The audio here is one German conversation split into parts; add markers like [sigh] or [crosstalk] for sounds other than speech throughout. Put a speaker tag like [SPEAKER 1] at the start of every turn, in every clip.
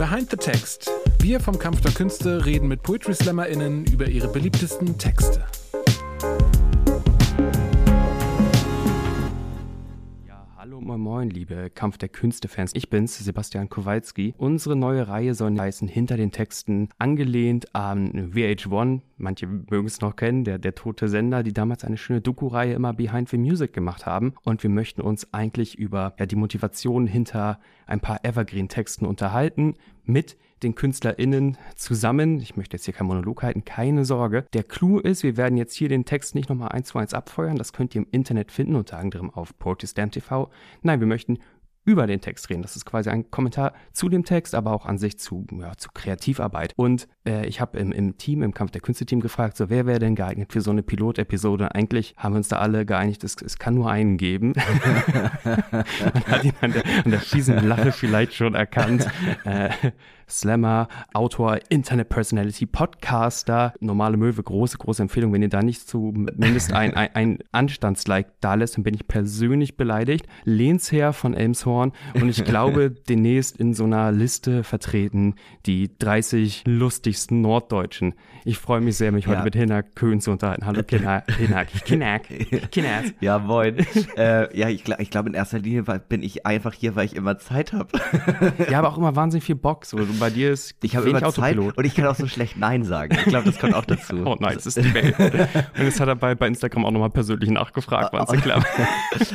[SPEAKER 1] Behind the Text. Wir vom Kampf der Künste reden mit Poetry SlammerInnen über ihre beliebtesten Texte.
[SPEAKER 2] Moin, liebe Kampf der Künste-Fans. Ich bin's, Sebastian Kowalski. Unsere neue Reihe soll heißen Hinter den Texten, angelehnt an VH1. Manche mögen es noch kennen, der, der tote Sender, die damals eine schöne Doku-Reihe immer Behind the Music gemacht haben. Und wir möchten uns eigentlich über ja, die Motivation hinter ein paar Evergreen-Texten unterhalten mit den KünstlerInnen zusammen. Ich möchte jetzt hier kein Monolog halten, keine Sorge. Der Clou ist, wir werden jetzt hier den Text nicht nochmal eins zu eins abfeuern. Das könnt ihr im Internet finden, unter anderem auf Protestant TV. Nein, wir möchten über den Text reden. Das ist quasi ein Kommentar zu dem Text, aber auch an sich zu, ja, zu Kreativarbeit. Und äh, ich habe im, im Team, im Kampf der Künste-Team gefragt, so wer wäre denn geeignet für so eine Pilotepisode? Eigentlich haben wir uns da alle geeinigt, es, es kann nur einen geben. [laughs] Man hat ihn an der, an der fiesen Lache vielleicht schon erkannt. [laughs] Äh, Slammer, Autor, Internet Personality, Podcaster, normale Möwe, große, große Empfehlung. Wenn ihr da nicht zumindest ein, ein, ein Anstandslike da lässt, dann bin ich persönlich beleidigt. Lehnsherr von Elmshorn und ich glaube, [laughs] demnächst in so einer Liste vertreten die 30 lustigsten Norddeutschen. Ich freue mich sehr, mich ja. heute mit Hinak Köhn zu unterhalten. Hallo [laughs] Hinak. Hinak. Hinak. [laughs]
[SPEAKER 3] Ja, moin. äh, ja, ich, ich glaube in erster Linie bin ich einfach hier, weil ich immer Zeit habe.
[SPEAKER 2] ja, aber auch immer wahnsinnig viel Bock. So, bei dir ist
[SPEAKER 3] ich habe immer Zeit und ich kann auch so schlecht Nein sagen. Ich glaube, das kommt auch dazu. [laughs]
[SPEAKER 2] oh nein, das ist die Welt. [laughs] und jetzt hat er bei, bei Instagram auch nochmal persönlich nachgefragt, war es klar.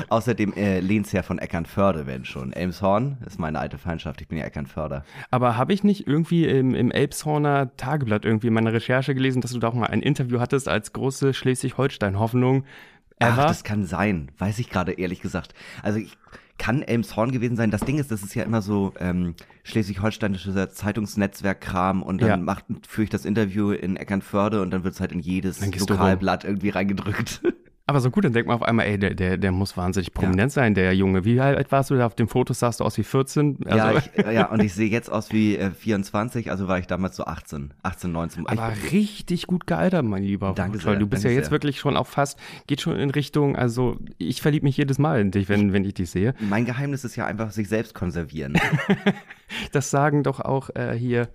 [SPEAKER 3] Außerdem äh, lehnt es ja von Eckernförde, wenn schon. Elmshorn ist meine alte Feindschaft, ich bin ja Eckernförder.
[SPEAKER 2] Aber habe ich nicht irgendwie im, im Elbshorner Tageblatt irgendwie in meiner Recherche gelesen, dass du da auch mal ein Interview hattest als große Schleswig-Holstein-Hoffnung?
[SPEAKER 3] Ach, das kann sein. Weiß ich gerade ehrlich gesagt. Also ich kann Elmshorn gewesen sein. Das Ding ist, das ist ja immer so ähm, schleswig-holsteinischer Zeitungsnetzwerk-Kram und dann ja. macht, führe ich das Interview in Eckernförde und dann wird es halt in jedes Lokalblatt irgendwie reingedrückt. [laughs]
[SPEAKER 2] Aber so gut, dann denkt man auf einmal, ey, der, der, der muss wahnsinnig prominent ja. sein, der Junge. Wie alt warst du da auf dem Foto? Sahst du aus wie 14?
[SPEAKER 3] Also ja, ich, ja, und ich sehe jetzt aus wie äh, 24, also war ich damals so 18, 18, 19.
[SPEAKER 2] Aber richtig gut gealtert, mein Lieber. Danke sehr. Du bist ja jetzt sehr. wirklich schon auf fast, geht schon in Richtung, also ich verliebe mich jedes Mal in dich, wenn, wenn ich dich sehe.
[SPEAKER 3] Mein Geheimnis ist ja einfach sich selbst konservieren. [laughs]
[SPEAKER 2] das sagen doch auch äh, hier,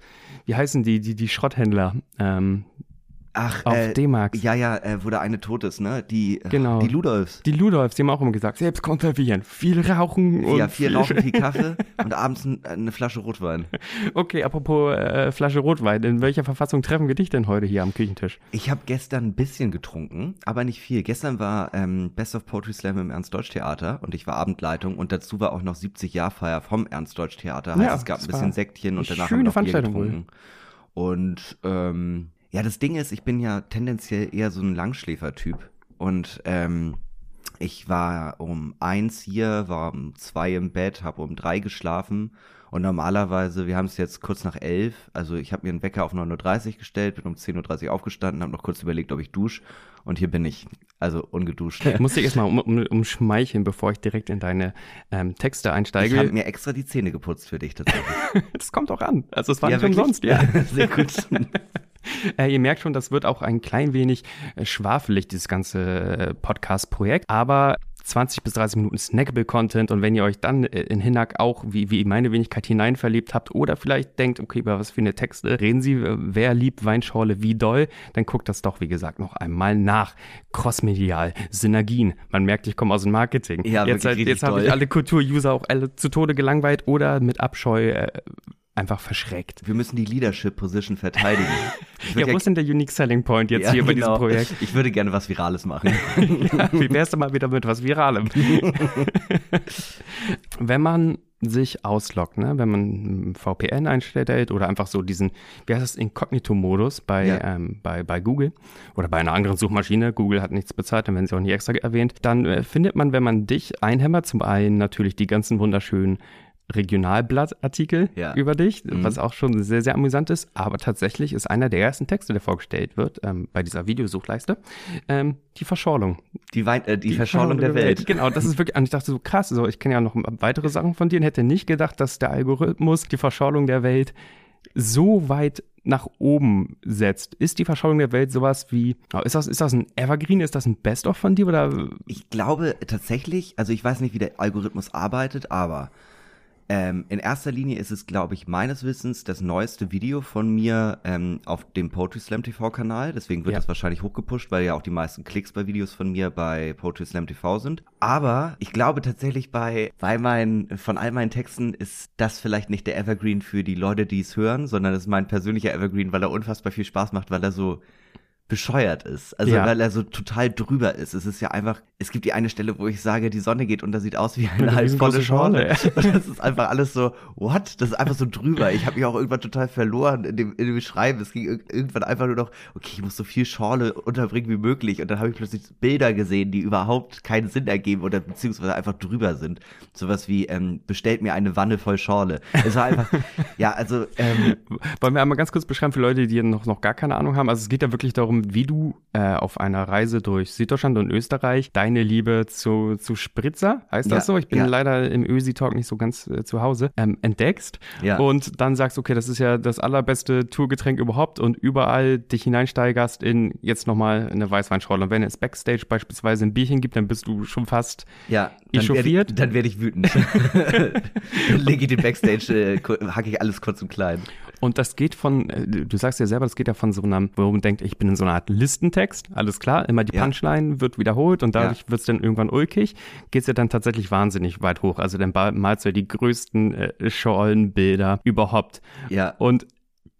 [SPEAKER 2] wie heißen die, die, die Schrotthändler? Ähm,
[SPEAKER 3] Ach, auf äh, D-Max. Ja, ja, äh, wo der eine tot ist, ne? Die,
[SPEAKER 2] genau.
[SPEAKER 3] die Ludolfs.
[SPEAKER 2] Die Ludolfs, die haben auch immer gesagt, selbst konservieren, viel rauchen
[SPEAKER 3] und. Ja, viel, viel rauchen, viel Kaffee [laughs] und abends ein, eine Flasche Rotwein.
[SPEAKER 2] Okay, apropos äh, Flasche Rotwein, in welcher Verfassung treffen wir dich denn heute hier am Küchentisch?
[SPEAKER 3] Ich habe gestern ein bisschen getrunken, aber nicht viel. Gestern war ähm, Best of Poetry Slam im Ernst-Deutsch-Theater und ich war Abendleitung und dazu war auch noch 70-Jahr-Feier vom Ernst-Deutsch-Theater. Heißt, ja, es gab ein bisschen Sektchen und danach haben wir noch Bier getrunken. Wohl. Und ähm, ja, das Ding ist, ich bin ja tendenziell eher so ein Langschläfer-Typ. Und ähm, ich war um eins hier, war um zwei im Bett, habe um drei geschlafen. Und normalerweise, wir haben es jetzt kurz nach elf, also ich habe mir einen Wecker auf 9.30 Uhr gestellt, bin um 10.30 Uhr aufgestanden, habe noch kurz überlegt, ob ich dusche. Und hier bin ich, also ungeduscht. [laughs]
[SPEAKER 2] Ich muss dich erstmal um, um, umschmeicheln, bevor ich direkt in deine ähm, Texte einsteige.
[SPEAKER 3] Ich habe mir extra die Zähne geputzt für dich tatsächlich. [laughs]
[SPEAKER 2] das kommt auch an. Also es war ja, nicht wirklich? umsonst, ja. [laughs] Sehr gut. [laughs] Äh, ihr merkt schon, das wird auch ein klein wenig äh, schwafelig, dieses ganze äh, Podcast-Projekt. Aber 20 bis 30 Minuten snackable Content und wenn ihr euch dann äh, in Hinak auch wie, wie meine Wenigkeit hineinverlebt habt oder vielleicht denkt, okay, über was für eine Texte reden sie, äh, wer liebt Weinschorle wie doll, dann guckt das doch, wie gesagt, noch einmal nach. Crossmedial, Synergien. Man merkt, ich komme aus dem Marketing. Ja, jetzt jetzt habe ich alle Kultur-User auch alle zu Tode gelangweilt oder mit Abscheu äh, einfach verschreckt.
[SPEAKER 3] Wir müssen die Leadership Position verteidigen. [laughs]
[SPEAKER 2] ja, wo ist denn der Unique Selling Point jetzt ja, hier bei genau. diesem Projekt?
[SPEAKER 3] Ich würde gerne was Virales machen. [laughs]
[SPEAKER 2] ja, wie wär's denn mal wieder mit was Viralem? [laughs] Wenn man sich ausloggt, ne? wenn man VPN einstellt oder einfach so diesen, wie heißt das, Inkognito-Modus bei, ja. ähm, bei, bei Google oder bei einer anderen Suchmaschine, Google hat nichts bezahlt, dann werden sie auch nicht extra erwähnt, dann äh, findet man, wenn man dich einhämmert, zum einen natürlich die ganzen wunderschönen Regionalblattartikel ja. über dich, mhm. was auch schon sehr, sehr amüsant ist. Aber tatsächlich ist einer der ersten Texte, der vorgestellt wird ähm, bei dieser Videosuchleiste, ähm, die Verschorlung.
[SPEAKER 3] Die, Wein äh, die, die Verschorlung der, der Welt. Welt.
[SPEAKER 2] Genau, das ist wirklich, und ich dachte so krass, so, ich kenne ja noch weitere Sachen von dir und hätte nicht gedacht, dass der Algorithmus die Verschorlung der Welt so weit nach oben setzt. Ist die Verschauung der Welt sowas wie, ist das, ist das ein Evergreen, ist das ein Best-of von dir oder?
[SPEAKER 3] Ich glaube tatsächlich, also ich weiß nicht, wie der Algorithmus arbeitet, aber Ähm, in erster Linie ist es, glaube ich, meines Wissens das neueste Video von mir ähm, auf dem Poetry Slam TV Kanal. Deswegen wird ja. das wahrscheinlich hochgepusht, weil ja auch die meisten Klicks bei Videos von mir bei Poetry Slam TV sind. Aber ich glaube tatsächlich bei, bei meinen, von all meinen Texten ist das vielleicht nicht der Evergreen für die Leute, die es hören, sondern es ist mein persönlicher Evergreen, weil er unfassbar viel Spaß macht, weil er so bescheuert ist. Also ja. weil er so total drüber ist. Es ist ja einfach, es gibt die eine Stelle, wo ich sage, die Sonne geht und da sieht aus wie eine halbvolle Schorle. [laughs] Und das ist einfach alles so, what? Das ist einfach so drüber. Ich habe mich auch irgendwann total verloren in dem, in dem Schreiben. Es ging irgendwann einfach nur noch, okay, ich muss so viel Schorle unterbringen wie möglich. Und dann habe ich plötzlich Bilder gesehen, die überhaupt keinen Sinn ergeben oder beziehungsweise einfach drüber sind. Sowas wie, ähm, bestellt mir eine Wanne voll Schorle. Es war einfach, [laughs] ja, also. Ähm,
[SPEAKER 2] Wollen wir einmal ganz kurz beschreiben für Leute, die noch, noch gar keine Ahnung haben? Also es geht ja wirklich darum, wie du äh, auf einer Reise durch Süddeutschland und Österreich deine Liebe zu, zu Spritzer, heißt das ja, so? Ich bin ja. leider im Ösi-Talk nicht so ganz äh, zu Hause, ähm, entdeckst ja. und dann sagst, okay, das ist ja das allerbeste Tourgetränk überhaupt und überall dich hineinsteigerst in jetzt nochmal eine Weißweinschorle. Und wenn es Backstage beispielsweise ein Bierchen gibt, dann bist du schon fast
[SPEAKER 3] ja, dann echauffiert. Werd dann werde ich wütend. [laughs] dann lege ich den Backstage, äh, hacke ich alles kurz und klein.
[SPEAKER 2] Und das geht von, äh, du sagst ja selber, das geht ja von so einem, man denkt, ich bin in so einer Art Listentext, alles klar, immer die Punchline ja. wird wiederholt und dadurch ja. wird es dann irgendwann ulkig, geht es ja dann tatsächlich wahnsinnig weit hoch. Also dann malst du ja die größten äh, Schollenbilder überhaupt.
[SPEAKER 3] Ja.
[SPEAKER 2] Und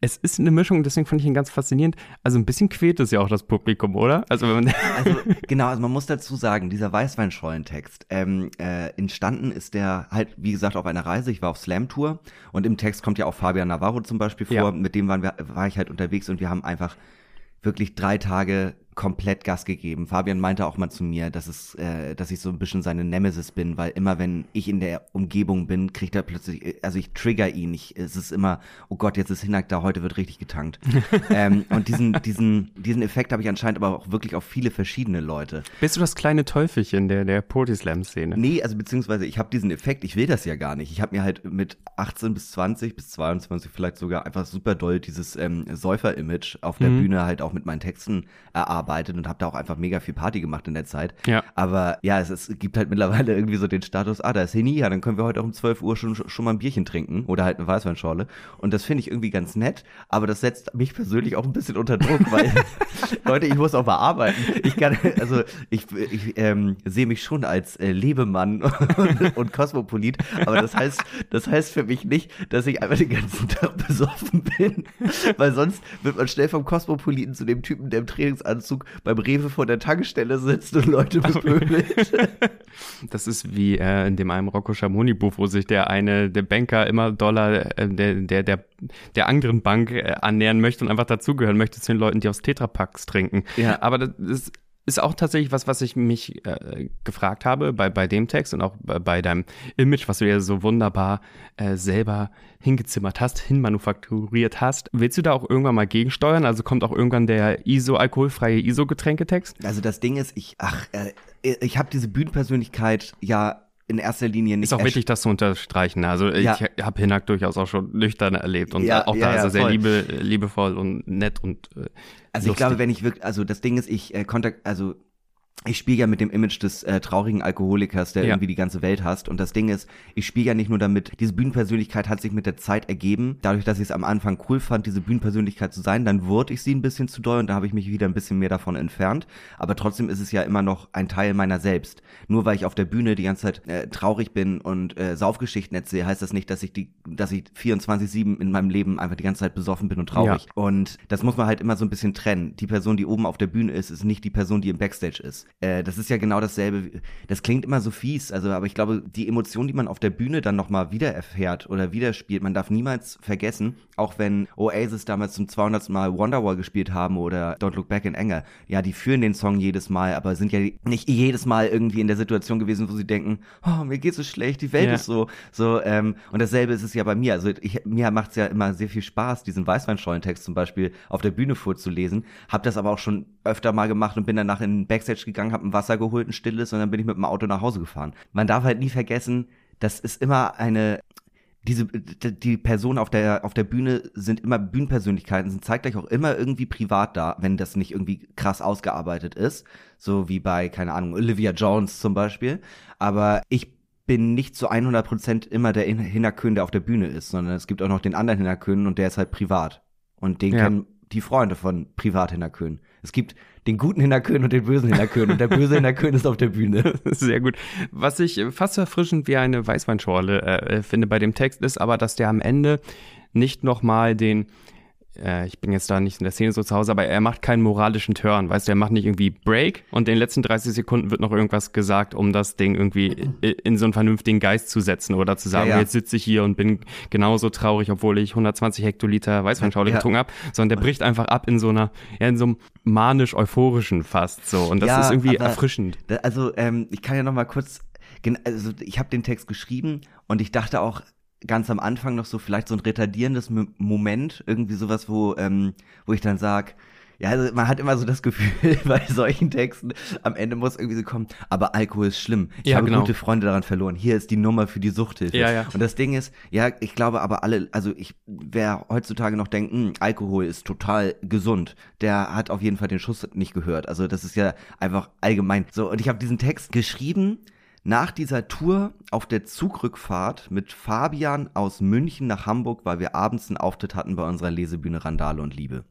[SPEAKER 2] es ist eine Mischung, deswegen fand ich ihn ganz faszinierend. Also ein bisschen quält es ja auch das Publikum, oder?
[SPEAKER 3] Also, wenn man [laughs] also genau, also man muss dazu sagen, dieser Weißweinschollentext, ähm, äh, entstanden ist der halt, wie gesagt, auf einer Reise. Ich war auf Slam-Tour und im Text kommt ja auch Fabian Navarro zum Beispiel vor. Ja. Mit dem waren wir, war ich halt unterwegs und wir haben einfach wirklich drei Tage komplett Gas gegeben. Fabian meinte auch mal zu mir, dass es, äh, dass ich so ein bisschen seine Nemesis bin, weil immer wenn ich in der Umgebung bin, kriegt er plötzlich, also ich trigger ihn. Ich, es ist immer, oh Gott, jetzt ist Hinak da, heute wird richtig getankt. [laughs] ähm, und diesen, diesen, diesen Effekt habe ich anscheinend aber auch wirklich auf viele verschiedene Leute.
[SPEAKER 2] Bist du das kleine Teufelchen der, der Poetry-Slam-Szene?
[SPEAKER 3] Nee, also beziehungsweise ich habe diesen Effekt, ich will das ja gar nicht. Ich habe mir halt mit 18 bis 20 bis 22 vielleicht sogar einfach super doll dieses ähm, Säufer-Image auf der mhm. Bühne halt auch mit meinen Texten erarbeitet gearbeitet und habe da auch einfach mega viel Party gemacht in der Zeit.
[SPEAKER 2] Ja.
[SPEAKER 3] Aber ja, es, es gibt halt mittlerweile irgendwie so den Status, ah, da ist Heni, ja, dann können wir heute auch um 12 Uhr schon, schon mal ein Bierchen trinken oder halt eine Weißweinschorle. Und das finde ich irgendwie ganz nett, aber das setzt mich persönlich auch ein bisschen unter Druck, weil, [laughs] [laughs] Leute, ich muss auch mal arbeiten. Ich kann, also ich, ich ähm, sehe mich schon als äh, Lebemann [laughs] und, und Kosmopolit, aber das heißt, das heißt für mich nicht, dass ich einfach den ganzen Tag besoffen bin, weil sonst wird man schnell vom Kosmopoliten zu dem Typen, der im Trainingsanzug Anzug beim Rewe vor der Tankstelle sitzt und Leute [laughs] bepöbelt. [laughs]
[SPEAKER 2] Das ist wie äh, in dem einen Rocco Schamoni Buch, wo sich der eine, der Banker immer Dollar äh, der, der, der, der anderen Bank äh, annähern möchte und einfach dazugehören möchte zu den Leuten, die aus Tetrapacks trinken. Ja. Aber das ist ist auch tatsächlich was, was ich mich äh, gefragt habe bei, bei dem Text und auch bei, bei deinem Image, was du ja so wunderbar äh, selber hingezimmert hast, hinmanufakturiert hast. Willst du da auch irgendwann mal gegensteuern? Also kommt auch irgendwann der ISO, alkoholfreie ISO-Getränketext?
[SPEAKER 3] Also das Ding ist, ich, ach, äh, ich habe diese Bühnenpersönlichkeit ja in erster Linie nicht.
[SPEAKER 2] Ist auch wichtig, das zu unterstreichen. Also ja. ich habe Hinak durchaus auch schon nüchtern erlebt und ja, auch da ja, ist er sehr liebe, liebevoll und nett und äh,
[SPEAKER 3] Also lustig. ich glaube, wenn ich wirklich, also das Ding ist, ich äh, kontakt, also ich spiele ja mit dem Image des äh, traurigen Alkoholikers, der ja. irgendwie die ganze Welt hasst. Und das Ding ist, ich spiele ja nicht nur damit, diese Bühnenpersönlichkeit hat sich mit der Zeit ergeben. Dadurch, dass ich es am Anfang cool fand, diese Bühnenpersönlichkeit zu sein, dann wurde ich sie ein bisschen zu doll und da habe ich mich wieder ein bisschen mehr davon entfernt. Aber trotzdem ist es ja immer noch ein Teil meiner selbst. Nur weil ich auf der Bühne die ganze Zeit äh, traurig bin und äh, Saufgeschichten erzähle, heißt das nicht, dass ich die, dass ich 24-7 in meinem Leben einfach die ganze Zeit besoffen bin und traurig. Ja. Und das muss man halt immer so ein bisschen trennen. Die Person, die oben auf der Bühne ist, ist nicht die Person, die im Backstage ist. Äh, das ist ja genau dasselbe. Das klingt immer so fies, also aber ich glaube, die Emotion, die man auf der Bühne dann nochmal wieder erfährt oder wieder spielt, man darf niemals vergessen, auch wenn Oasis damals zum 200. Mal Wonderwall gespielt haben oder Don't Look Back in Anger, ja, die führen den Song jedes Mal, aber sind ja nicht jedes Mal irgendwie in der Situation gewesen, wo sie denken, oh, mir geht's so schlecht, die Welt ja. ist so, so, ähm, und dasselbe ist es ja bei mir. Also ich, mir macht's ja immer sehr viel Spaß, diesen Weißweinschollentext zum Beispiel auf der Bühne vorzulesen, hab das aber auch schon öfter mal gemacht und bin danach in den Backstage gegangen, hab ein Wasser geholt, ein stilles und dann bin ich mit dem Auto nach Hause gefahren. Man darf halt nie vergessen, das ist immer eine diese die Personen auf der auf der Bühne sind immer Bühnenpersönlichkeiten, sind zeitgleich auch immer irgendwie privat da, wenn das nicht irgendwie krass ausgearbeitet ist, so wie bei keine Ahnung Olivia Jones zum Beispiel. Aber ich bin nicht zu 100% immer der Hinnerkön, der auf der Bühne ist, sondern es gibt auch noch den anderen Hinnerkön und der ist halt privat. Und den ja. kennen die Freunde von Privat-Hinnerkön. Es gibt den guten Hinnerkön und den bösen Hinnerkön und der böse Hinnerkön ist auf der Bühne. [laughs]
[SPEAKER 2] Sehr gut. Was ich fast erfrischend wie eine Weißweinschorle äh, finde bei dem Text ist aber, dass der am Ende nicht nochmal den äh, ich bin jetzt da nicht in der Szene so zu Hause, aber er macht keinen moralischen Turn, weißt du, er macht nicht irgendwie Break und in den letzten 30 Sekunden wird noch irgendwas gesagt, um das Ding irgendwie in so einen vernünftigen Geist zu setzen oder zu sagen, ja, ja. jetzt sitze ich hier und bin genauso traurig, obwohl ich 120 Hektoliter Weißweinschorle ja. getrunken habe, sondern der bricht einfach ab in so einer, ja, in so einem manisch-euphorischen fast so und das ist irgendwie erfrischend.
[SPEAKER 3] Da, also ähm, ich kann ja noch mal kurz, also ich habe den Text geschrieben und ich dachte auch, ganz am Anfang noch so vielleicht so ein retardierendes Moment, irgendwie sowas, wo, ähm, wo ich dann sag, ja, also man hat immer so das Gefühl [laughs] bei solchen Texten, am Ende muss irgendwie so kommen, aber Alkohol ist schlimm. Ich ja, habe genau. gute Freunde daran verloren. Hier ist die Nummer für die Suchthilfe. Ja, ja. Und das Ding ist, ja, ich glaube aber alle, also ich, wer heutzutage noch denkt, mh, hm, Alkohol ist total gesund, der hat auf jeden Fall den Schuss nicht gehört. Also das ist ja einfach allgemein so. Und ich habe diesen Text geschrieben, nach dieser Tour auf der Zugrückfahrt mit Fabian aus München nach Hamburg, weil wir abends einen Auftritt hatten bei unserer Lesebühne Randale und Liebe.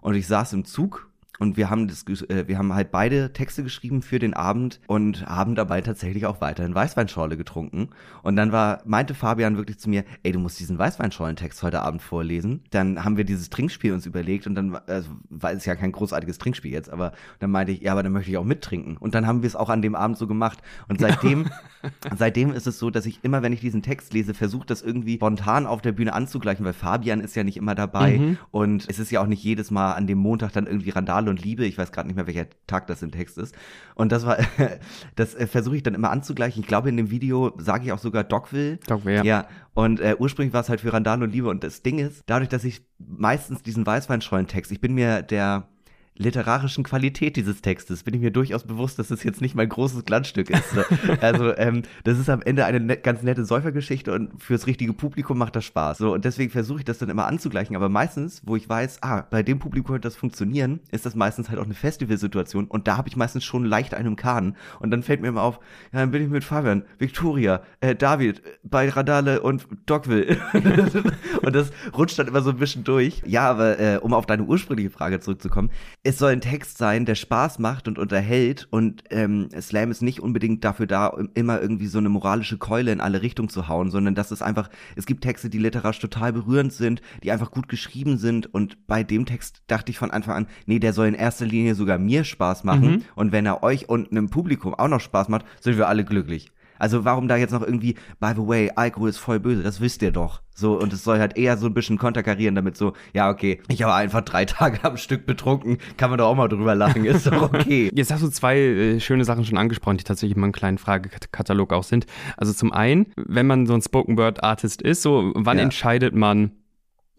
[SPEAKER 3] Und ich saß im Zug und wir haben das, äh, wir haben halt beide Texte geschrieben für den Abend und haben dabei tatsächlich auch weiterhin Weißweinschorle getrunken. Und dann war, meinte Fabian wirklich zu mir, ey, du musst diesen Weißweinschorlentext heute Abend vorlesen. Dann haben wir dieses Trinkspiel uns überlegt und dann, also, war es ja kein großartiges Trinkspiel jetzt, aber dann meinte ich, ja, aber dann möchte ich auch mittrinken. Und dann haben wir es auch an dem Abend so gemacht. Und seitdem, [laughs] seitdem ist es so, dass ich immer, wenn ich diesen Text lese, versuche, das irgendwie spontan auf der Bühne anzugleichen, weil Fabian ist ja nicht immer dabei mhm. und es ist ja auch nicht jedes Mal an dem Montag dann irgendwie Randale Qual und Liebe. Ich weiß gerade nicht mehr, welcher Tag das im Text ist. Und das war, [laughs] das äh, versuche ich dann immer anzugleichen. Ich glaube, in dem Video sage ich auch sogar Dogville. Dogville, ja. ja. Und äh, ursprünglich war es halt für Randale und Liebe. Und das Ding ist, dadurch, dass ich meistens diesen Weißweinschollen-Text, ich bin mir der literarischen Qualität dieses Textes bin ich mir durchaus bewusst, dass es jetzt nicht mein großes Glanzstück ist. [laughs] also ähm, das ist am Ende eine net, ganz nette Säufergeschichte und fürs richtige Publikum macht das Spaß. So und deswegen versuche ich das dann immer anzugleichen. Aber meistens, wo ich weiß, ah, bei dem Publikum wird das funktionieren, ist das meistens halt auch eine Festivalsituation und da habe ich meistens schon leicht einen Kahn und dann fällt mir immer auf, ja, dann bin ich mit Fabian, Victoria, äh, David bei Radale und Dogville [laughs] und das rutscht dann immer so ein bisschen durch. Ja, aber äh, um auf deine ursprüngliche Frage zurückzukommen es soll ein Text sein, der Spaß macht und unterhält und ähm, Slam ist nicht unbedingt dafür da, immer irgendwie so eine moralische Keule in alle Richtungen zu hauen, sondern dass es einfach, es gibt Texte, die literarisch total berührend sind, die einfach gut geschrieben sind und bei dem Text dachte ich von Anfang an, nee, der soll in erster Linie sogar mir Spaß machen mhm. und wenn er euch und einem Publikum auch noch Spaß macht, sind wir alle glücklich. Also warum da jetzt noch irgendwie, by the way, Alkohol ist voll böse, das wisst ihr doch. So, und es soll halt eher so ein bisschen konterkarieren, damit so, ja, okay, ich habe einfach drei [laughs] Tage am Stück betrunken, kann man doch auch mal drüber lachen, [laughs] ist doch okay.
[SPEAKER 2] Jetzt hast du zwei äh, schöne Sachen schon angesprochen, die tatsächlich in meinem kleinen Fragekatalog auch sind. Also zum einen, wenn man so ein Spoken Word Artist ist, so, wann ja. entscheidet man,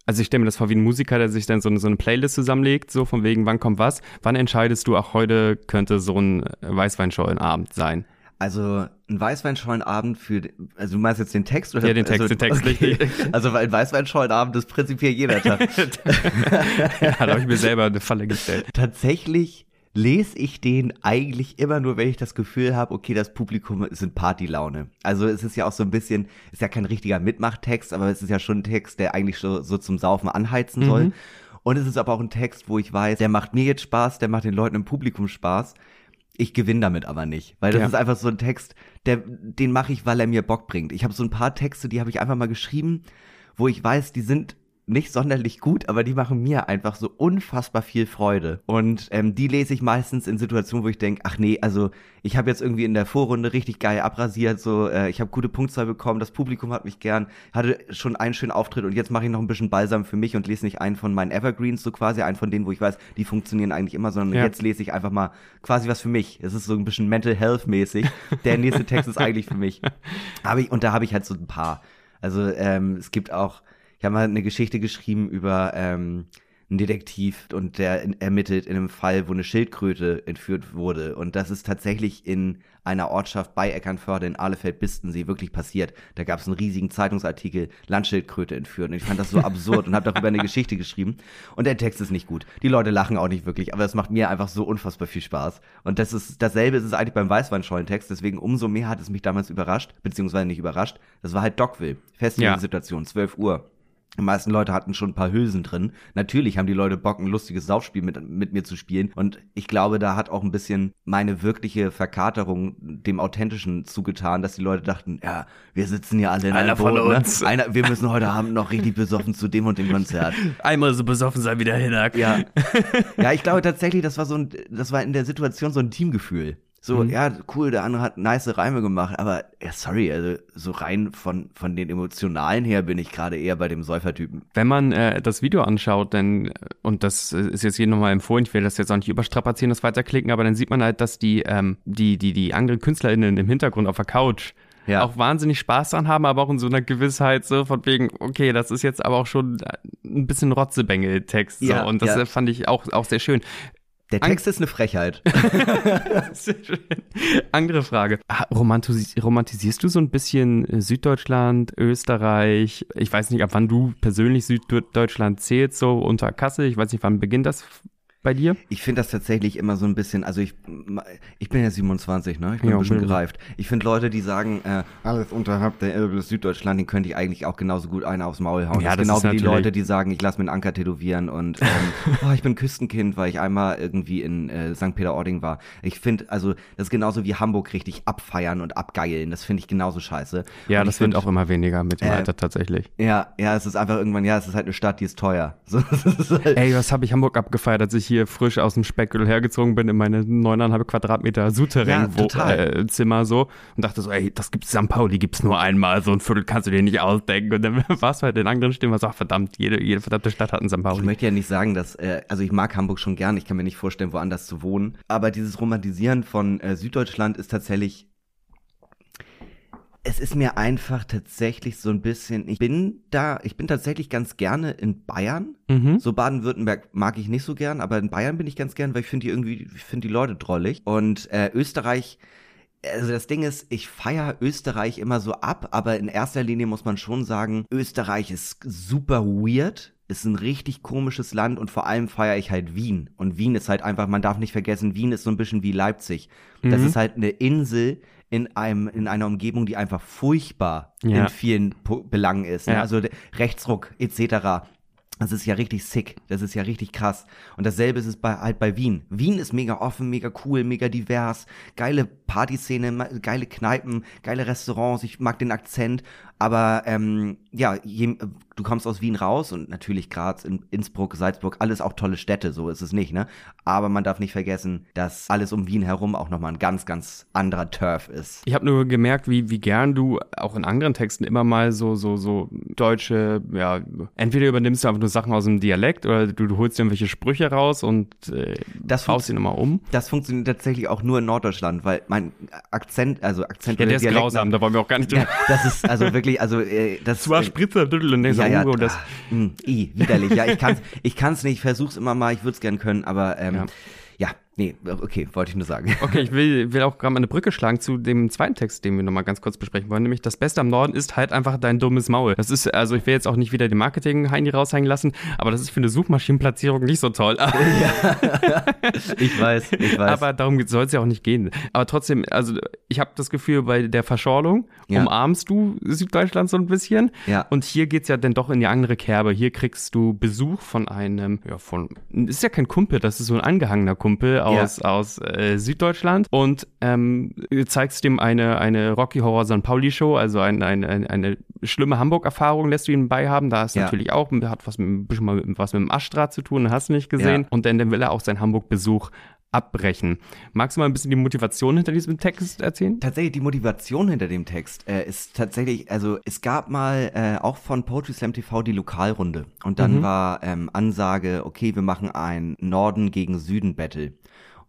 [SPEAKER 2] also ich stelle mir das vor wie ein Musiker, der sich dann so eine, so eine Playlist zusammenlegt, so von wegen, wann kommt was. Wann entscheidest du, auch heute könnte so ein Weißweinschollenabend sein?
[SPEAKER 3] Also ein Weißweinschollenabend für, also du meinst jetzt den Text oder?
[SPEAKER 2] Ja, den Text,
[SPEAKER 3] also,
[SPEAKER 2] den Text,
[SPEAKER 3] okay. [laughs] Also ein Weißweinschollenabend ist prinzipiell jeder Tag. [laughs]
[SPEAKER 2] ja, da habe ich mir selber eine Falle gestellt.
[SPEAKER 3] Tatsächlich lese ich den eigentlich immer nur, wenn ich das Gefühl habe, okay, das Publikum ist in Partylaune. Also es ist ja auch so ein bisschen, ist ja kein richtiger Mitmachtext, aber es ist ja schon ein Text, der eigentlich so, so zum Saufen anheizen soll. Mhm. Und es ist aber auch ein Text, wo ich weiß, der macht mir jetzt Spaß, der macht den Leuten im Publikum Spaß. Ich gewinne damit aber nicht, weil das ja. ist einfach so ein Text, der, den mache ich, weil er mir Bock bringt. Ich habe so ein paar Texte, die habe ich einfach mal geschrieben, wo ich weiß, die sind nicht sonderlich gut, aber die machen mir einfach so unfassbar viel Freude. Und ähm, die lese ich meistens in Situationen, wo ich denke, ach nee, also ich habe jetzt irgendwie in der Vorrunde richtig geil abrasiert, so äh, ich habe gute Punktzahl bekommen, das Publikum hat mich gern, hatte schon einen schönen Auftritt und jetzt mache ich noch ein bisschen Balsam für mich und lese nicht einen von meinen Evergreens, so quasi einen von denen, wo ich weiß, die funktionieren eigentlich immer, sondern ja. jetzt lese ich einfach mal quasi was für mich. Es ist so ein bisschen Mental Health mäßig. Der nächste Text ist eigentlich für mich. [laughs] Hab ich, und da habe ich halt so ein paar. Also ähm, es gibt auch ich habe mal eine Geschichte geschrieben über ähm, ein Detektiv und der in, ermittelt in einem Fall, wo eine Schildkröte entführt wurde. Und das ist tatsächlich in einer Ortschaft bei Eckernförde in Ahlefeld-Bistensee wirklich passiert. Da gab es einen riesigen Zeitungsartikel, Landschildkröte entführt. Und ich fand das so absurd und habe darüber eine Geschichte geschrieben. Und der Text ist nicht gut. Die Leute lachen auch nicht wirklich, aber es macht mir einfach so unfassbar viel Spaß. Und das ist dasselbe ist es eigentlich beim Weißweinschollentext. Deswegen umso mehr hat es mich damals überrascht, beziehungsweise nicht überrascht. Das war halt Dockville. Festivalsituation, ja. 12 Uhr. Die meisten Leute hatten schon ein paar Hülsen drin. Natürlich haben die Leute Bock, ein lustiges Saufspiel mit, mit mir zu spielen. Und ich glaube, da hat auch ein bisschen meine wirkliche Verkaterung dem Authentischen zugetan, dass die Leute dachten, ja, wir sitzen hier alle in
[SPEAKER 2] einer
[SPEAKER 3] von
[SPEAKER 2] Boot, ne? uns.
[SPEAKER 3] Ne? Einer, wir müssen heute Abend noch richtig besoffen zu dem und dem Konzert. [laughs]
[SPEAKER 2] Einmal so besoffen sein wie der Hinnack.
[SPEAKER 3] Ja. [laughs] ja, ich glaube tatsächlich, das war so ein, das war in der Situation so ein Teamgefühl. So, mhm. ja, cool, der andere hat nice Reime gemacht, aber ja, sorry, also so rein von, von den Emotionalen her bin ich gerade eher bei dem Säufertypen.
[SPEAKER 2] Wenn man äh, das Video anschaut, dann, und das ist jetzt hier nochmal empfohlen, ich will das jetzt auch nicht überstrapazieren, das weiterklicken, aber dann sieht man halt, dass die, ähm, die, die, die anderen KünstlerInnen im Hintergrund auf der Couch ja. auch wahnsinnig Spaß dran haben, aber auch in so einer Gewissheit so von wegen, okay, das ist jetzt aber auch schon ein bisschen Rotzebengel-Text. So. Ja, und das ja. fand ich auch, auch sehr schön.
[SPEAKER 3] Der Text An ist eine Frechheit. [laughs]
[SPEAKER 2] Andere Frage. Romantis romantisierst du so ein bisschen äh, Süddeutschland, Österreich? Ich weiß nicht, ab wann du persönlich Süddeutschland zählst, so unter Kassel. Ich weiß nicht, wann beginnt das bei dir?
[SPEAKER 3] Ich finde das tatsächlich immer so ein bisschen, also ich, ich bin ja 27, ne? Ich bin ja, ein bisschen gereift. Ich finde Leute, die sagen, äh, alles unterhalb der Elbe ist Süddeutschland, den könnte ich eigentlich auch genauso gut einen aufs Maul hauen.
[SPEAKER 2] Ja,
[SPEAKER 3] das, das
[SPEAKER 2] ist genau
[SPEAKER 3] wie die Leute, die sagen, ich lasse mir einen Anker tätowieren und ähm, [laughs] oh, ich bin Küstenkind, weil ich einmal irgendwie in äh, St. Peter-Ording war. Ich finde, also das ist genauso wie Hamburg richtig abfeiern und abgeilen. Das finde ich genauso scheiße.
[SPEAKER 2] Ja, und das wird auch immer weniger mit dem äh, Alter tatsächlich.
[SPEAKER 3] Ja, ja, es ist einfach irgendwann, ja, es ist halt eine Stadt, die ist teuer. [laughs] So,
[SPEAKER 2] halt Ey, was habe ich Hamburg abgefeiert, als ich hier frisch aus dem Speckel hergezogen bin in meine neuneinhalb Quadratmeter Souterrain-Zimmer ja, so und dachte so, ey, das gibt's St. Pauli, gibt's nur einmal, so ein Viertel kannst du dir nicht ausdenken. Und dann [laughs] warst du halt in anderen Stimmen, so, ach, verdammt, jede, jede verdammte Stadt hat einen St. Pauli.
[SPEAKER 3] Ich möchte ja nicht sagen, dass, äh, also ich mag Hamburg schon gern, ich kann mir nicht vorstellen, woanders zu wohnen, aber dieses Romantisieren von äh, Süddeutschland ist tatsächlich es ist mir einfach tatsächlich so ein bisschen, ich bin da, ich bin tatsächlich ganz gerne in Bayern. Mhm. So Baden-Württemberg mag ich nicht so gern, aber in Bayern bin ich ganz gern, weil ich finde die irgendwie, ich finde die Leute drollig. Und äh, Österreich, also das Ding ist, ich feiere Österreich immer so ab, aber in erster Linie muss man schon sagen, Österreich ist super weird ist ein richtig komisches Land und vor allem feiere ich halt Wien. Und Wien ist halt einfach, man darf nicht vergessen, Wien ist so ein bisschen wie Leipzig. Mhm. Das ist halt eine Insel, in einem in einer Umgebung, die einfach furchtbar ja. in vielen po Belangen ist. Ne? Ja. Also Rechtsruck etc. Das ist ja richtig sick. Das ist ja richtig krass. Und dasselbe ist es bei, halt bei Wien. Wien ist mega offen, mega cool, mega divers. Geile Partyszene, geile Kneipen, geile Restaurants. Ich mag den Akzent. Aber ähm, ja, je, du kommst aus Wien raus und natürlich Graz, Innsbruck, Salzburg, alles auch tolle Städte, so ist es nicht, ne? Aber man darf nicht vergessen, dass alles um Wien herum auch nochmal ein ganz, ganz anderer Turf ist.
[SPEAKER 2] Ich habe nur gemerkt, wie, wie gern du auch in anderen Texten immer mal so, so, so deutsche, ja, entweder übernimmst du einfach nur Sachen aus dem Dialekt oder du, du holst dir irgendwelche Sprüche raus und äh, das baust sie nochmal um.
[SPEAKER 3] Das funktioniert tatsächlich auch nur in Norddeutschland, weil mein Akzent, also Akzent
[SPEAKER 2] Ja, der ist grausam, da wollen wir auch gar nicht
[SPEAKER 3] drüber. Ja, das ist also wirklich, also äh, das.
[SPEAKER 2] Zwar Spritzer, und
[SPEAKER 3] denkst, ja, ja, und das. Ach, mh, i, widerlich. Ja, ich kann's, ich kann's nicht, ich versuch's immer mal, ich würde es gern können, aber ähm, ja. ja. Nee, okay, wollte ich nur sagen. [laughs]
[SPEAKER 2] Okay, ich will, will auch gerade mal eine Brücke schlagen zu dem zweiten Text, den wir nochmal ganz kurz besprechen wollen, nämlich das Beste am Norden ist halt einfach dein dummes Maul. Das ist, also ich will jetzt auch nicht wieder den Marketing-Heini raushängen lassen, aber das ist für eine Suchmaschinenplatzierung nicht so toll.
[SPEAKER 3] ja, [laughs] [laughs] ich weiß, ich weiß.
[SPEAKER 2] Aber darum soll es ja auch nicht gehen. Aber trotzdem, also ich habe das Gefühl, bei der Verschorlung ja. umarmst du Süddeutschland so ein bisschen.
[SPEAKER 3] Ja.
[SPEAKER 2] Und hier geht's ja dann doch in die andere Kerbe. Hier kriegst du Besuch von einem, ja, von, ist ja kein Kumpel, das ist so ein angehangener Kumpel aus, ja. aus äh, Süddeutschland und ähm, zeigst ihm eine, eine Rocky Horror St. Pauli Show, also ein, ein, ein, eine schlimme Hamburg-Erfahrung lässt du ihn bei haben. Da ist ja. natürlich auch, hat was mit, bisschen mal was mit dem Aschdraht zu tun, hast du nicht gesehen. Ja. Und dann, dann will er auch seinen Hamburg-Besuch abbrechen. Magst du mal ein bisschen die Motivation hinter diesem Text erzählen?
[SPEAKER 3] Tatsächlich, die Motivation hinter dem Text äh, ist tatsächlich, also es gab mal äh, auch von Poetry Slam TV die Lokalrunde und dann mhm. war ähm, Ansage, okay, wir machen ein Norden gegen Süden Battle.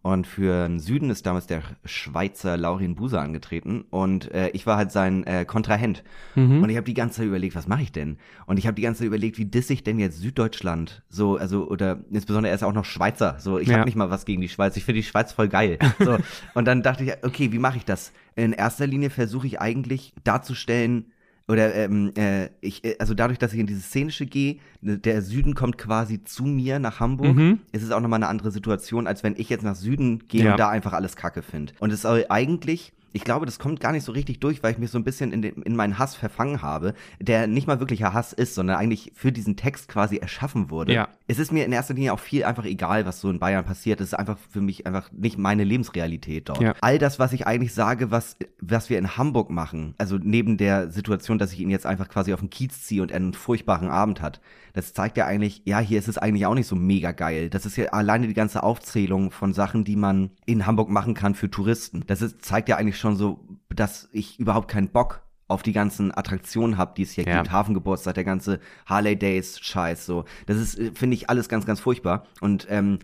[SPEAKER 3] Und für den Süden ist damals der Schweizer Laurin Buser angetreten und äh, ich war halt sein äh, Kontrahent. Mhm. Und ich habe die ganze Zeit überlegt, was mache ich denn? Und ich habe die ganze Zeit überlegt, wie diss ich denn jetzt Süddeutschland? So, also, oder insbesondere er ist auch noch Schweizer. So, ich ja. habe nicht mal was gegen die Schweiz. Ich finde die Schweiz voll geil. So, [laughs] und dann dachte ich, okay, wie mache ich das? In erster Linie versuche ich eigentlich darzustellen, oder ähm, äh, ich, äh, also dadurch, dass ich in diese Szenische gehe, ne, der Süden kommt quasi zu mir nach Hamburg, mhm. ist es auch nochmal eine andere Situation, als wenn ich jetzt nach Süden gehe ja. und da einfach alles Kacke finde. Und es soll eigentlich ich glaube, das kommt gar nicht so richtig durch, weil ich mich so ein bisschen in, den, in meinen Hass verfangen habe, der nicht mal wirklicher Hass ist, sondern eigentlich für diesen Text quasi erschaffen wurde. Ja. Es ist mir in erster Linie auch viel einfach egal, was so in Bayern passiert. Es ist einfach für mich einfach nicht meine Lebensrealität dort. Ja. All das, was ich eigentlich sage, was, was wir in Hamburg machen, also neben der Situation, dass ich ihn jetzt einfach quasi auf den Kiez ziehe und er einen furchtbaren Abend hat, das zeigt ja eigentlich, ja, hier ist es eigentlich auch nicht so mega geil. Das ist ja alleine die ganze Aufzählung von Sachen, die man in Hamburg machen kann für Touristen. Das ist, zeigt ja eigentlich schon so, dass ich überhaupt keinen Bock auf die ganzen Attraktionen habe, die es hier ja. gibt, Hafengeburtstag, der ganze Harley Days Scheiß so. Das ist äh, finde ich alles ganz ganz furchtbar und ähm,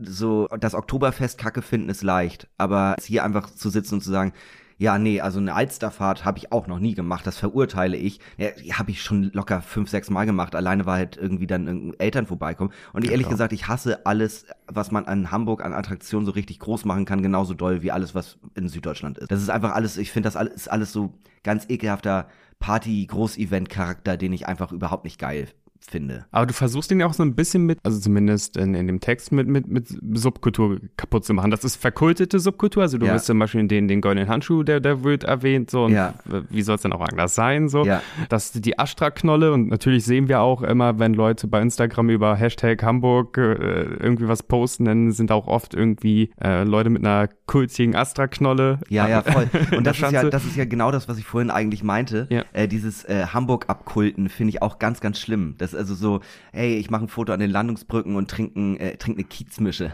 [SPEAKER 3] so das Oktoberfest Kacke finden ist leicht, aber hier einfach zu sitzen und zu sagen, ja, nee, also eine Alsterfahrt habe ich auch noch nie gemacht. Das verurteile ich. Ja, habe ich schon locker fünf, sechs Mal gemacht. Alleine war halt irgendwie dann Eltern vorbeikommen. Und genau. ehrlich gesagt, ich hasse alles, was man an Hamburg an Attraktionen so richtig groß machen kann, genauso doll wie alles, was in Süddeutschland ist. Das ist einfach alles, ich finde das alles, ist alles so ganz ekelhafter Party-Groß-Event-Charakter, den ich einfach überhaupt nicht geil finde.
[SPEAKER 2] Aber du versuchst ihn ja auch so ein bisschen mit, also zumindest in, in dem Text mit, mit, mit Subkultur kaputt zu machen. Das ist verkultete Subkultur, also du ja. hast zum Beispiel den, den goldenen Handschuh, der, der wird erwähnt, so, und ja. wie soll es denn auch anders sein, so. Ja. Das die Astra-Knolle und natürlich sehen wir auch immer, wenn Leute bei Instagram über Hashtag Hamburg äh, irgendwie was posten, dann sind auch oft irgendwie äh, Leute mit einer kultigen Astra-Knolle.
[SPEAKER 3] Ja, ja, voll. [laughs] Und das ist ja, das ist ja genau das, was ich vorhin eigentlich meinte. Ja. Äh, dieses äh, Hamburg-Abkulten finde ich auch ganz, ganz schlimm. Das ist also so, hey, ich mache ein Foto an den Landungsbrücken und trinke äh, trink eine Kiezmische.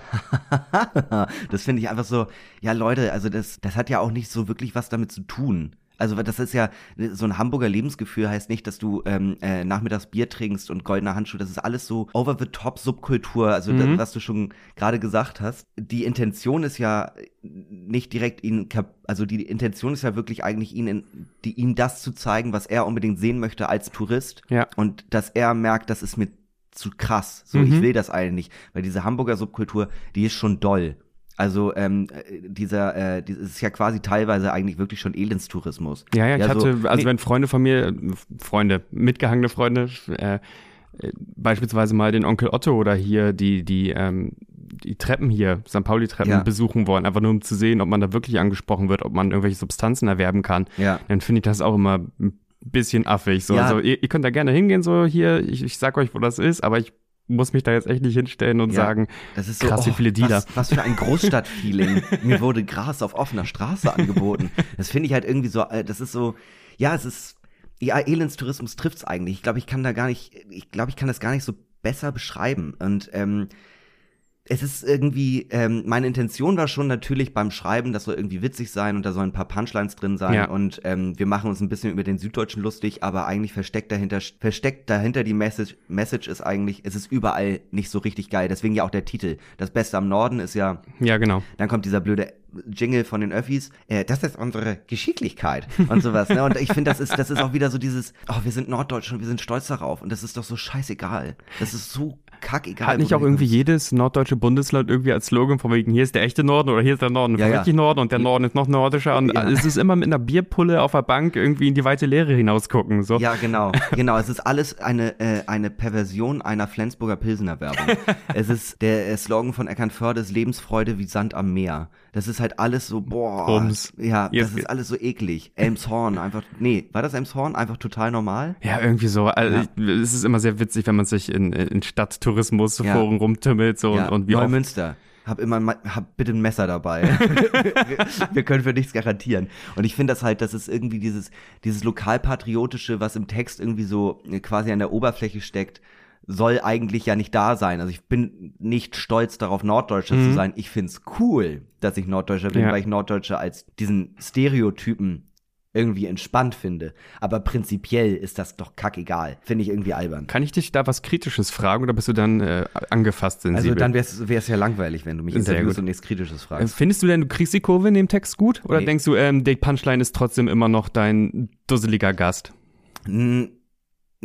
[SPEAKER 3] [laughs] das finde ich einfach so, ja Leute, also das, das hat ja auch nicht so wirklich was damit zu tun. Also das ist ja, so ein Hamburger Lebensgefühl heißt nicht, dass du ähm, äh, nachmittags Bier trinkst und goldene Handschuhe. Das ist alles so over-the-top-Subkultur, also mhm. das, was du schon gerade gesagt hast. Die Intention ist ja nicht direkt ihn, also die Intention ist ja wirklich eigentlich ihn, in, die, ihm das zu zeigen, was er unbedingt sehen möchte als Tourist. Ja. Und dass er merkt, das ist mir zu krass. So, mhm. ich will das eigentlich nicht. Weil diese Hamburger Subkultur, die ist schon doll. Also ähm, dieser, äh, das ist ja quasi teilweise eigentlich wirklich schon Elendstourismus.
[SPEAKER 2] Ja, ja, ich ja, hatte, so, also nee. wenn Freunde von mir, Freunde, mitgehangene Freunde, äh, beispielsweise mal den Onkel Otto oder hier die, die, ähm, die Treppen hier, St. Pauli-Treppen ja. besuchen wollen, einfach nur um zu sehen, ob man da wirklich angesprochen wird, ob man irgendwelche Substanzen erwerben kann, ja. dann finde ich das auch immer ein bisschen affig. So, ja. also, ihr, ihr, könnt da gerne hingehen, so hier, ich, ich sag euch, wo das ist, aber ich muss mich da jetzt echt nicht hinstellen und ja, sagen,
[SPEAKER 3] das ist so, krass, wie oh, viele Dealer. Was, was für ein [laughs] Großstadtfeeling. Mir wurde Gras auf offener Straße angeboten. Das finde ich halt irgendwie so, äh, das ist so, ja, es ist, ja, Elendstourismus trifft's eigentlich. Ich glaube, ich kann da gar nicht, ich glaube, ich kann das gar nicht so besser beschreiben. Und ähm, es ist irgendwie, ähm, meine Intention war schon natürlich beim Schreiben, das soll irgendwie witzig sein und da sollen ein paar Punchlines drin sein ja. und ähm, wir machen uns ein bisschen über den Süddeutschen lustig, aber eigentlich versteckt dahinter, versteckt dahinter die Message, Message ist eigentlich, es ist überall nicht so richtig geil. Deswegen ja auch der Titel. Das Beste am Norden ist ja.
[SPEAKER 2] Ja, genau.
[SPEAKER 3] Dann kommt dieser blöde Jingle von den Öffis, äh, das ist unsere Geschicklichkeit und sowas. Ne? Und ich finde, das ist, das ist auch wieder so dieses, oh, wir sind Norddeutsch und wir sind stolz darauf. Und das ist doch so scheißegal. Das ist so kackegal.
[SPEAKER 2] Hat nicht auch irgendwie jedes norddeutsche Bundesland irgendwie als Slogan von wegen, hier ist der echte Norden oder hier ist der Norden ja, richtig ja. Norden und der Norden ist noch nordischer. Und ja. es ist immer mit einer Bierpulle auf der Bank irgendwie in die weite Leere hinausgucken. So.
[SPEAKER 3] Ja, genau. [laughs] Genau. Es ist alles eine, äh, eine Perversion einer Flensburger Pilsener Werbung. [laughs] es ist der Slogan von Eckernförde ist Lebensfreude wie Sand am Meer. Das ist halt alles so, boah. Bums. Ja, Jetzt das ist alles so eklig. Elmshorn, einfach, nee, war das Elmshorn? Einfach total normal?
[SPEAKER 2] Ja, irgendwie so. Also, ja. Es ist immer sehr witzig, wenn man sich in, in Stadttourismusforen ja. rumtümmelt so ja. und, und wie
[SPEAKER 3] Neumünster. Hab immer, hab bitte ein Messer dabei. [laughs] wir, wir, können für nichts garantieren. Und ich finde das halt, das ist irgendwie dieses, dieses lokalpatriotische, was im Text irgendwie so quasi an der Oberfläche steckt, soll eigentlich ja nicht da sein. Also ich bin nicht stolz darauf, Norddeutscher mhm. zu sein. Ich find's cool, dass ich Norddeutscher bin, ja. weil ich Norddeutscher als diesen Stereotypen irgendwie entspannt finde. Aber prinzipiell ist das doch kackegal. Finde ich irgendwie albern.
[SPEAKER 2] Kann ich dich da was Kritisches fragen oder bist du dann äh, angefasst sensibel?
[SPEAKER 3] Also dann wäre es ja langweilig, wenn du mich interviewst und nichts Kritisches fragst. Äh,
[SPEAKER 2] findest du denn, du kriegst die Kurve in dem Text gut? Oder nee. denkst du, ähm, der Punchline ist trotzdem immer noch dein dusseliger Gast?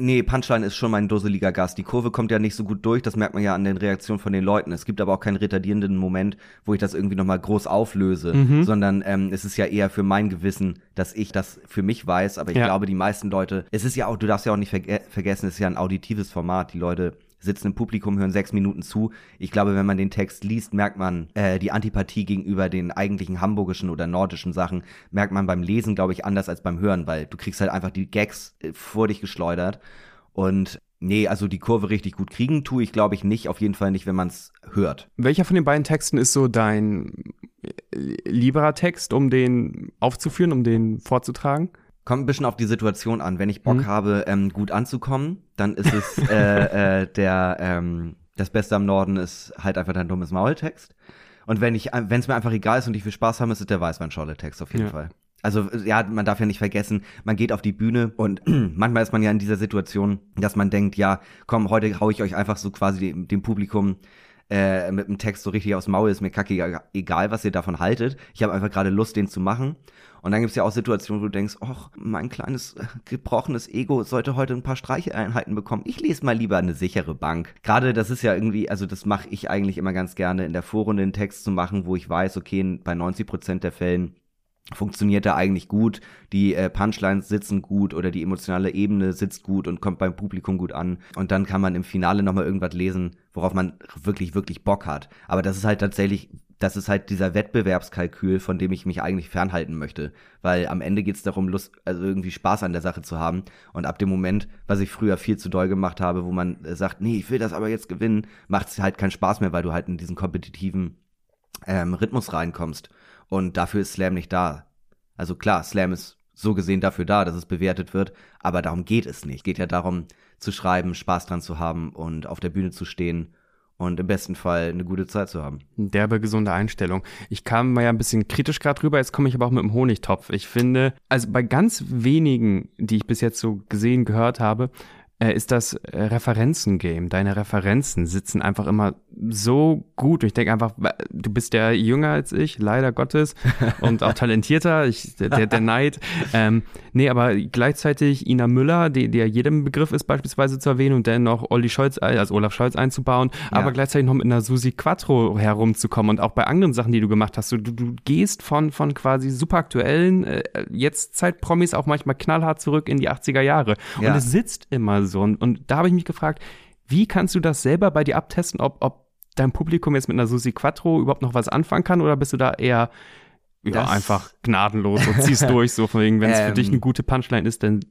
[SPEAKER 3] Nee, Punchline ist schon mein dusseliger Gast. Die Kurve kommt ja nicht so gut durch, das merkt man ja an den Reaktionen von den Leuten. Es gibt aber auch keinen retardierenden Moment, wo ich das irgendwie nochmal groß auflöse, mhm. sondern ähm, es ist ja eher für mein Gewissen, dass ich das für mich weiß, aber ich ja. glaube, die meisten Leute, es ist ja auch, du darfst ja auch nicht verge vergessen, es ist ja ein auditives Format. Die Leute sitzen im Publikum, hören sechs Minuten zu. Ich glaube, wenn man den Text liest, merkt man äh, die Antipathie gegenüber den eigentlichen hamburgischen oder nordischen Sachen, merkt man beim Lesen, glaube ich, anders als beim Hören, weil du kriegst halt einfach die Gags äh, vor dich geschleudert. Und nee, also die Kurve richtig gut kriegen, tue ich, glaube ich, nicht. Auf jeden Fall nicht, wenn man es hört.
[SPEAKER 2] Welcher von den beiden Texten ist so dein äh, lieberer Text, um den aufzuführen, um den vorzutragen?
[SPEAKER 3] Kommt ein bisschen auf die Situation an. Wenn ich Bock mhm. habe, ähm, gut anzukommen, dann ist es äh, [laughs] äh, der ähm, das Beste am Norden ist halt einfach dein dummes Maultext. Und wenn ich, wenn es mir einfach egal ist und ich viel Spaß habe, ist es der Weißweinschorle-Text auf jeden ja. Fall. Also ja, man darf ja nicht vergessen, man geht auf die Bühne und [clears throat] manchmal ist man ja in dieser Situation, dass man denkt, ja, komm, heute hau ich euch einfach so quasi dem, dem Publikum äh, mit dem Text so richtig aufs Maul, ist mir kacke egal, was ihr davon haltet. Ich habe einfach gerade Lust, den zu machen. Und dann gibt's ja auch Situationen, wo du denkst, ach, mein kleines äh, gebrochenes Ego sollte heute ein paar Streicheinheiten bekommen. Ich lese mal lieber eine sichere Bank. Gerade das ist ja irgendwie, also das mache ich eigentlich immer ganz gerne, in der Vorrunde einen Text zu machen, wo ich weiß, okay, bei 90 Prozent der Fällen funktioniert er eigentlich gut, die äh, Punchlines sitzen gut oder die emotionale Ebene sitzt gut und kommt beim Publikum gut an und dann kann man im Finale nochmal irgendwas lesen, worauf man wirklich, wirklich Bock hat. Aber das ist halt tatsächlich, das ist halt dieser Wettbewerbskalkül, von dem ich mich eigentlich fernhalten möchte, weil am Ende geht es darum, Lust, also irgendwie Spaß an der Sache zu haben und ab dem Moment, was ich früher viel zu doll gemacht habe, wo man äh, sagt, nee, ich will das aber jetzt gewinnen, macht es halt keinen Spaß mehr, weil du halt in diesen kompetitiven ähm, Rhythmus reinkommst. Und dafür ist Slam nicht da. Also klar, Slam ist so gesehen dafür da, dass es bewertet wird, aber darum geht es nicht. Es geht ja darum, zu schreiben, Spaß dran zu haben und auf der Bühne zu stehen und im besten Fall eine gute Zeit zu haben.
[SPEAKER 2] Derbe gesunde Einstellung. Ich kam mal ja ein bisschen kritisch gerade rüber, jetzt komme ich aber auch mit dem Honigtopf. Ich finde, also bei ganz wenigen, die ich bis jetzt so gesehen, gehört habe, ist das äh, Referenzengame. Deine Referenzen sitzen einfach immer so gut. Ich denke einfach, du bist ja jünger als ich, leider Gottes, [laughs] und auch talentierter, ich, der, der Neid. Ähm, nee, aber gleichzeitig Ina Müller, die, ja jedem Begriff ist, beispielsweise zu erwähnen und dann noch Olli Scholz, also Olaf Scholz einzubauen, ja. aber gleichzeitig noch mit einer Susi Quattro herumzukommen und auch bei anderen Sachen, die du gemacht hast. Du, du gehst von, von quasi super aktuellen, äh, jetzt Zeitpromis auch manchmal knallhart zurück in die 80er Jahre. Und ja. es sitzt immer so. Und, und da habe ich mich gefragt, wie kannst du das selber bei dir abtesten, ob, ob dein Publikum jetzt mit einer Susi Quattro überhaupt noch was anfangen kann oder bist du da eher ja, einfach gnadenlos und ziehst [laughs] durch, so von wegen, wenn es ähm, für dich eine ähm. gute Punchline ist, dann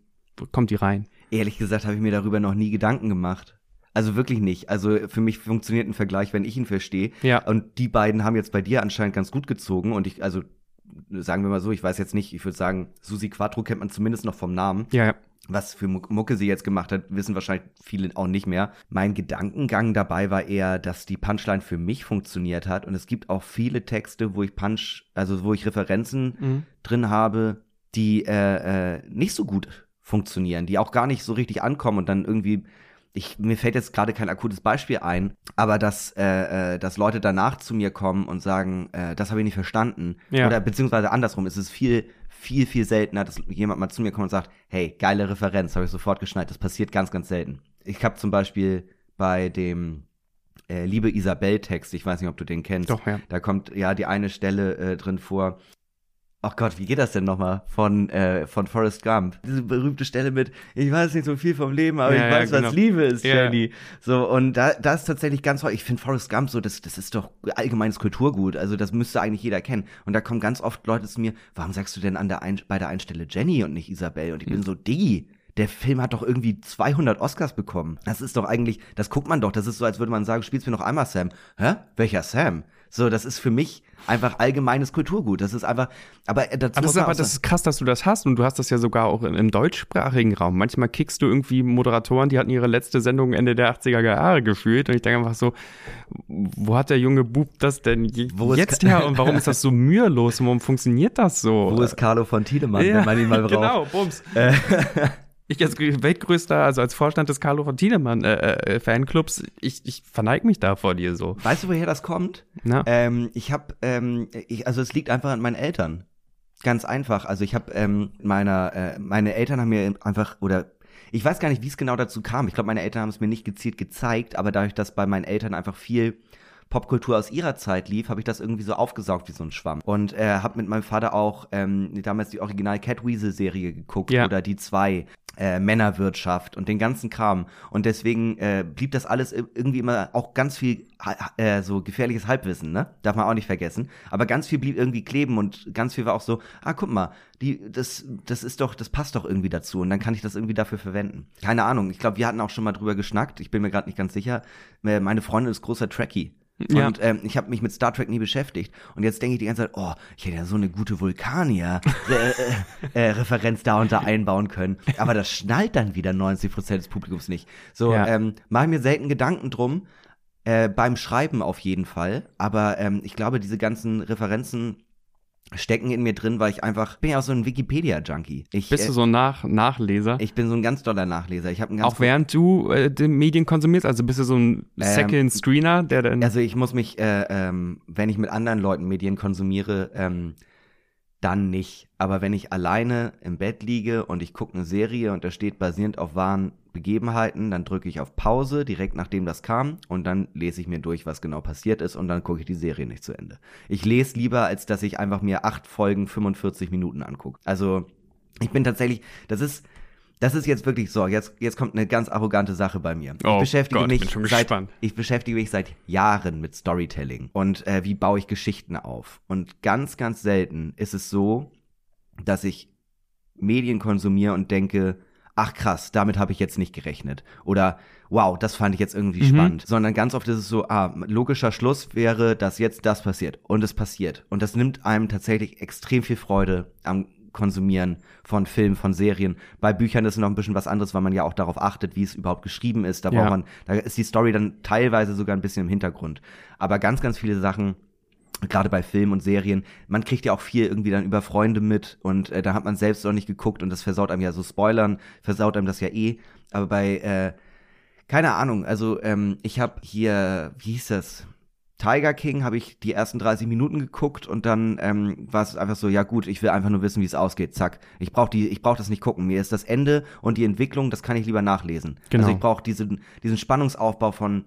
[SPEAKER 2] kommt die rein.
[SPEAKER 3] Ehrlich gesagt habe ich mir darüber noch nie Gedanken gemacht. Also wirklich nicht. Also für mich funktioniert ein Vergleich, wenn ich ihn verstehe.
[SPEAKER 2] Ja.
[SPEAKER 3] Und die beiden haben jetzt bei dir anscheinend ganz gut gezogen und ich, also sagen wir mal so, ich weiß jetzt nicht, ich würde sagen, Susi Quattro kennt man zumindest noch vom Namen.
[SPEAKER 2] Ja, ja
[SPEAKER 3] was für Mucke sie jetzt gemacht hat, wissen wahrscheinlich viele auch nicht mehr. Mein Gedankengang dabei war eher, dass die Punchline für mich funktioniert hat. Und es gibt auch viele Texte, wo ich Punch, also wo ich Referenzen mhm. drin habe, die äh, äh, nicht so gut funktionieren, die auch gar nicht so richtig ankommen und dann irgendwie ich, mir fällt jetzt gerade kein akutes Beispiel ein, aber dass, äh, äh, dass Leute danach zu mir kommen und sagen, äh, das habe ich nicht verstanden. Ja. Oder beziehungsweise andersrum, es ist viel viel, viel seltener, dass jemand mal zu mir kommt und sagt, hey, geile Referenz, habe ich sofort geschnallt. Das passiert ganz, ganz selten. Ich habe zum Beispiel bei dem äh, Liebe Isabel-Text, ich weiß nicht, ob du den kennst.
[SPEAKER 2] Doch, ja.
[SPEAKER 3] Da kommt ja die eine Stelle äh, drin vor, Ach Gott, wie geht das denn nochmal von, äh, von Forrest Gump? Diese berühmte Stelle mit, ich weiß nicht so viel vom Leben, aber ja, ich weiß, ja, genau. was Liebe ist, ja. Jenny. So, und da, da ist tatsächlich ganz häufig, ich finde Forrest Gump so, das, das ist doch allgemeines Kulturgut, also das müsste eigentlich jeder kennen. Und da kommen ganz oft Leute zu mir, warum sagst du denn an der ein, bei der Einstelle Jenny und nicht Isabel? Und ich bin hm. so, Diggi, der Film hat doch irgendwie 200 Oscars bekommen. Das ist doch eigentlich, das guckt man doch, das ist so, als würde man sagen, spielst mir noch einmal Sam. Hä? Welcher Sam? So, das ist für mich, einfach allgemeines Kulturgut. Das ist einfach, aber
[SPEAKER 2] äh, dazu aber das ist aber das ist krass, dass du das hast und du hast das ja sogar auch im, im deutschsprachigen Raum. Manchmal kickst du irgendwie Moderatoren, die hatten ihre letzte Sendung Ende der 80er Jahre gefühlt und ich denke einfach so, wo hat der junge Bub das denn wo jetzt her und warum ist das so [laughs] mühelos und warum funktioniert das so?
[SPEAKER 3] Wo ist Carlo von Tiedemann, ja, wenn man ihn mal [laughs] braucht? Genau, bums. [laughs]
[SPEAKER 2] Ich als weltgrößter, also als Vorstand des Carlo von Tiedemann äh, äh, Fanclubs, ich, ich verneige mich da vor dir so.
[SPEAKER 3] Weißt du, woher das kommt? Na? Ähm, ich habe, ähm, ich, also es liegt einfach an meinen Eltern. Ganz einfach. Also ich habe ähm, meiner, äh, meine Eltern haben mir einfach oder ich weiß gar nicht, wie es genau dazu kam. Ich glaube, meine Eltern haben es mir nicht gezielt gezeigt, aber dadurch, dass bei meinen Eltern einfach viel Popkultur aus ihrer Zeit lief, habe ich das irgendwie so aufgesaugt wie so ein Schwamm. Und äh, habe mit meinem Vater auch ähm, damals die Original Cat Weasel Serie geguckt ja. oder die zwei äh, Männerwirtschaft und den ganzen Kram. Und deswegen äh, blieb das alles irgendwie immer auch ganz viel äh, so gefährliches Halbwissen, ne? Darf man auch nicht vergessen. Aber ganz viel blieb irgendwie kleben und ganz viel war auch so, ah, guck mal, die, das, das ist doch, das passt doch irgendwie dazu und dann kann ich das irgendwie dafür verwenden. Keine Ahnung. Ich glaube, wir hatten auch schon mal drüber geschnackt. Ich bin mir gerade nicht ganz sicher. äh, Meine Freundin ist großer Trekkie. Ja. Und ähm, ich habe mich mit Star Trek nie beschäftigt. Und jetzt denke ich die ganze Zeit, oh, ich hätte ja so eine gute Vulkanier-Referenz äh, äh, [laughs] äh da und da einbauen können. Aber das schnallt dann wieder 90 Prozent des Publikums nicht. So, ja. ähm, mache mir selten Gedanken drum. Äh, beim Schreiben auf jeden Fall. Aber ähm, ich glaube, diese ganzen Referenzen stecken in mir drin, weil ich einfach bin ja auch so ein Wikipedia-Junkie.
[SPEAKER 2] Bist äh, du so ein Nach Nachleser?
[SPEAKER 3] Ich bin so ein ganz doller Nachleser. Ich
[SPEAKER 2] habe auch während du äh, die Medien konsumierst, also bist du so ein ähm, Second Screener, der dann
[SPEAKER 3] also ich muss mich, äh, ähm, wenn ich mit anderen Leuten Medien konsumiere, ähm, dann nicht. Aber wenn ich alleine im Bett liege und ich gucke eine Serie und da steht basierend auf wahren Begebenheiten, dann drücke ich auf Pause direkt nachdem das kam und dann lese ich mir durch, was genau passiert ist und dann gucke ich die Serie nicht zu Ende. Ich lese lieber, als dass ich einfach mir acht Folgen 45 Minuten angucke. Also ich bin tatsächlich, das ist, das ist jetzt wirklich so. Jetzt, jetzt kommt eine ganz arrogante Sache bei mir.
[SPEAKER 2] Oh
[SPEAKER 3] ich beschäftige
[SPEAKER 2] Gott,
[SPEAKER 3] mich
[SPEAKER 2] ich bin schon
[SPEAKER 3] seit,
[SPEAKER 2] gespannt.
[SPEAKER 3] ich beschäftige mich seit Jahren mit Storytelling und äh, wie baue ich Geschichten auf. Und ganz, ganz selten ist es so, dass ich Medien konsumiere und denke, ach krass, damit habe ich jetzt nicht gerechnet. Oder wow, das fand ich jetzt irgendwie mhm. spannend. Sondern ganz oft ist es so, ah, logischer Schluss wäre, dass jetzt das passiert. Und es passiert. Und das nimmt einem tatsächlich extrem viel Freude am Konsumieren von Filmen, von Serien. Bei Büchern ist es noch ein bisschen was anderes, weil man ja auch darauf achtet, wie es überhaupt geschrieben ist. Da ja. braucht man, da ist die Story dann teilweise sogar ein bisschen im Hintergrund. Aber ganz, ganz viele Sachen gerade bei Filmen und Serien, man kriegt ja auch viel irgendwie dann über Freunde mit und äh, da hat man selbst noch nicht geguckt und das versaut einem ja so Spoilern, versaut einem das ja eh. Aber bei, äh, keine Ahnung, also ähm, ich habe hier, wie hieß das? Tiger King habe ich die ersten 30 Minuten geguckt und dann ähm, war es einfach so, ja gut, ich will einfach nur wissen, wie es ausgeht. Zack. Ich brauche die, ich brauche das nicht gucken. Mir ist das Ende und die Entwicklung, das kann ich lieber nachlesen. Genau. Also ich brauche diesen, diesen Spannungsaufbau von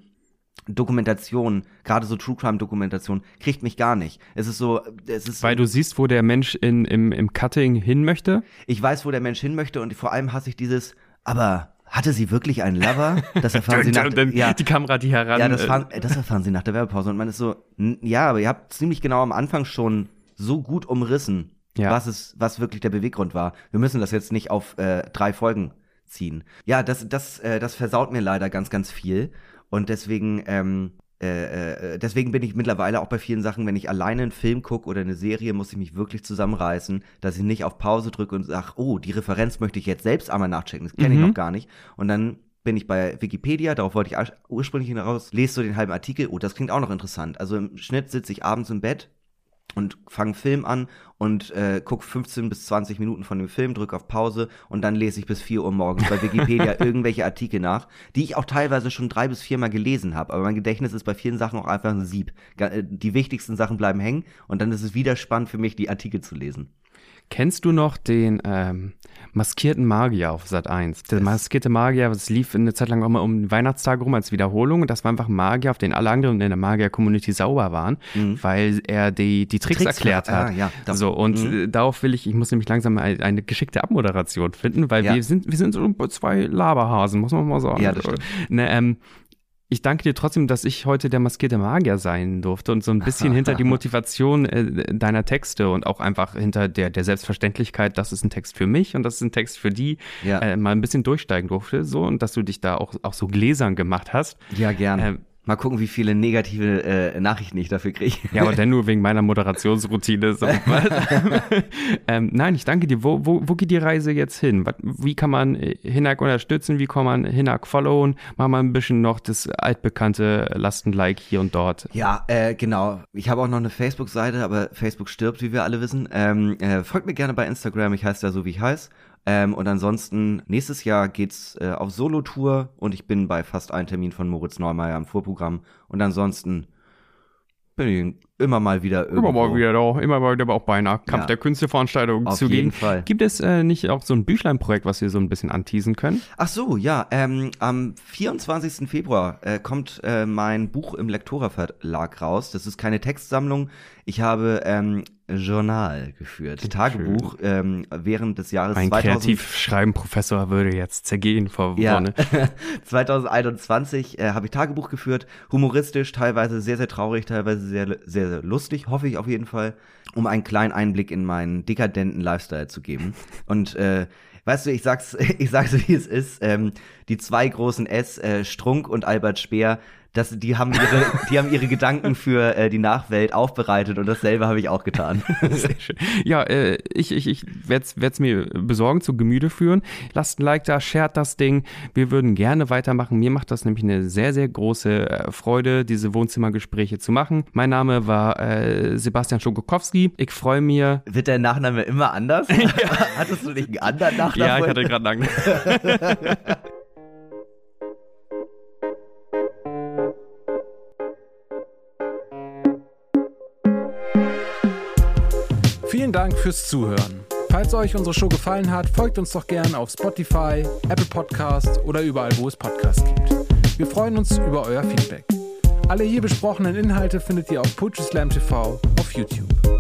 [SPEAKER 3] Dokumentation, gerade so True Crime Dokumentation, kriegt mich gar nicht. Es ist so, es ist
[SPEAKER 2] weil du siehst, wo der Mensch in, im, im Cutting hin möchte.
[SPEAKER 3] Ich weiß, wo der Mensch hin möchte und vor allem hasse ich dieses, aber hatte sie wirklich einen Lover? Das erfahren [laughs] sie nach
[SPEAKER 2] ja, die Kamera, die heran.
[SPEAKER 3] Ja, das, äh, erfahren, das erfahren sie nach der Werbepause und man ist so, ja, aber ihr habt ziemlich genau am Anfang schon so gut umrissen, ja. was es, was wirklich der Beweggrund war. Wir müssen das jetzt nicht auf äh, drei Folgen ziehen. Ja, das, das, äh, das versaut mir leider ganz, ganz viel. Und deswegen, ähm, äh, äh, deswegen bin ich mittlerweile auch bei vielen Sachen, wenn ich alleine einen Film gucke oder eine Serie, muss ich mich wirklich zusammenreißen, dass ich nicht auf Pause drücke und sage, oh, die Referenz möchte ich jetzt selbst einmal nachchecken. Das kenne mhm. ich noch gar nicht. Und dann bin ich bei Wikipedia, darauf wollte ich ursprünglich hinaus, lese so den halben Artikel, oh, das klingt auch noch interessant. Also im Schnitt sitze ich abends im Bett und fange Film an und äh, gucke 15 bis 20 Minuten von dem Film, drücke auf Pause und dann lese ich bis 4 Uhr morgens bei Wikipedia [laughs] irgendwelche Artikel nach, die ich auch teilweise schon drei bis viermal gelesen habe. Aber mein Gedächtnis ist bei vielen Sachen auch einfach ein Sieb. Äh, die wichtigsten Sachen bleiben hängen und dann ist es wieder spannend für mich, die Artikel zu lesen.
[SPEAKER 2] Kennst du noch den ähm, maskierten Magier auf Sat 1? Der maskierte Magier, das lief eine Zeit lang auch mal um den Weihnachtstag rum als Wiederholung. Und das war einfach ein Magier, auf den alle anderen in der Magier-Community sauber waren, mhm. weil er die, die Tricks, Tricks erklärt hat. Ah, ja, so, und mhm. darauf will ich, ich muss nämlich langsam eine, eine geschickte Abmoderation finden, weil ja. wir sind, wir sind so zwei Laberhasen, muss man mal sagen. Ja, das stimmt. Ne, ähm, ich danke dir trotzdem, dass ich heute der maskierte Magier sein durfte und so ein bisschen [laughs] hinter die Motivation äh, deiner Texte und auch einfach hinter der, der Selbstverständlichkeit, das ist ein Text für mich und das ist ein Text für die, ja. äh, mal ein bisschen durchsteigen durfte, so und dass du dich da auch, auch so gläsern gemacht hast.
[SPEAKER 3] Ja, gerne. Äh, Mal gucken, wie viele negative äh, Nachrichten ich dafür kriege.
[SPEAKER 2] Ja, aber [laughs] dann nur wegen meiner Moderationsroutine. So. [laughs] ähm, nein, ich danke dir. Wo, wo, wo geht die Reise jetzt hin? Wie kann man äh, Hinak unterstützen? Wie kann man Hinak followen? Machen wir ein bisschen noch das altbekannte Lasten-Like hier und dort.
[SPEAKER 3] Ja, äh, genau. Ich habe auch noch eine Facebook-Seite, aber Facebook stirbt, wie wir alle wissen. Ähm, äh, folgt mir gerne bei Instagram. Ich heiße da so, wie ich heiße. Ähm, und ansonsten, nächstes Jahr geht's äh, auf Solo-Tour und ich bin bei fast einem Termin von Moritz Neumeier im Vorprogramm. Und ansonsten bin ich immer mal wieder
[SPEAKER 2] irgendwo. Immer mal wieder da, immer mal wieder auch bei einer Kampf ja. der Künsteveranstaltung
[SPEAKER 3] Auf jeden Fall.
[SPEAKER 2] Gibt es äh, nicht auch so ein Büchleinprojekt, was wir so ein bisschen anteasen können?
[SPEAKER 3] Ach so, ja. Ähm, am 24. Februar äh, kommt äh, mein Buch im Lektora Verlag raus. Das ist keine Textsammlung. Ich habe ähm, Journal geführt, Tagebuch ähm, während des Jahres
[SPEAKER 2] Ein 2000. Kreativschreiben-Professor würde jetzt zergehen vor
[SPEAKER 3] ja. Wonne. 2021 [laughs] äh, habe ich Tagebuch geführt, humoristisch, teilweise sehr, sehr traurig, teilweise sehr, sehr, sehr lustig, hoffe ich auf jeden Fall, um einen kleinen Einblick in meinen dekadenten Lifestyle zu geben. [laughs] Und äh, weißt du, ich sag's, [laughs] ich sag's wie es ist. Ähm, die zwei großen S, äh, Strunk und Albert Speer, das, die haben ihre, [laughs] die haben ihre Gedanken für äh, die Nachwelt aufbereitet und dasselbe habe ich auch getan. [laughs]
[SPEAKER 2] Sehr schön. Ja, äh, ich, ich, ich werde es mir besorgen, zu Gemüte führen. Lasst ein Like da, shared das Ding. Wir würden gerne weitermachen. Mir macht das nämlich eine sehr, sehr große äh, Freude, diese Wohnzimmergespräche zu machen. Mein Name war äh, Sebastian Schokokowski. Ich freue mich.
[SPEAKER 3] Wird dein Nachname immer anders? [laughs] ja. Hattest du nicht einen anderen Nachnamen?
[SPEAKER 2] Ja, ich hatte gerade einen anderen.
[SPEAKER 1] Fürs Zuhören. Falls euch unsere Show gefallen hat, folgt uns doch gern auf Spotify, Apple Podcasts oder überall, wo es Podcasts gibt. Wir freuen uns über euer Feedback. Alle hier besprochenen Inhalte findet ihr auf Poetry Slam TV auf YouTube.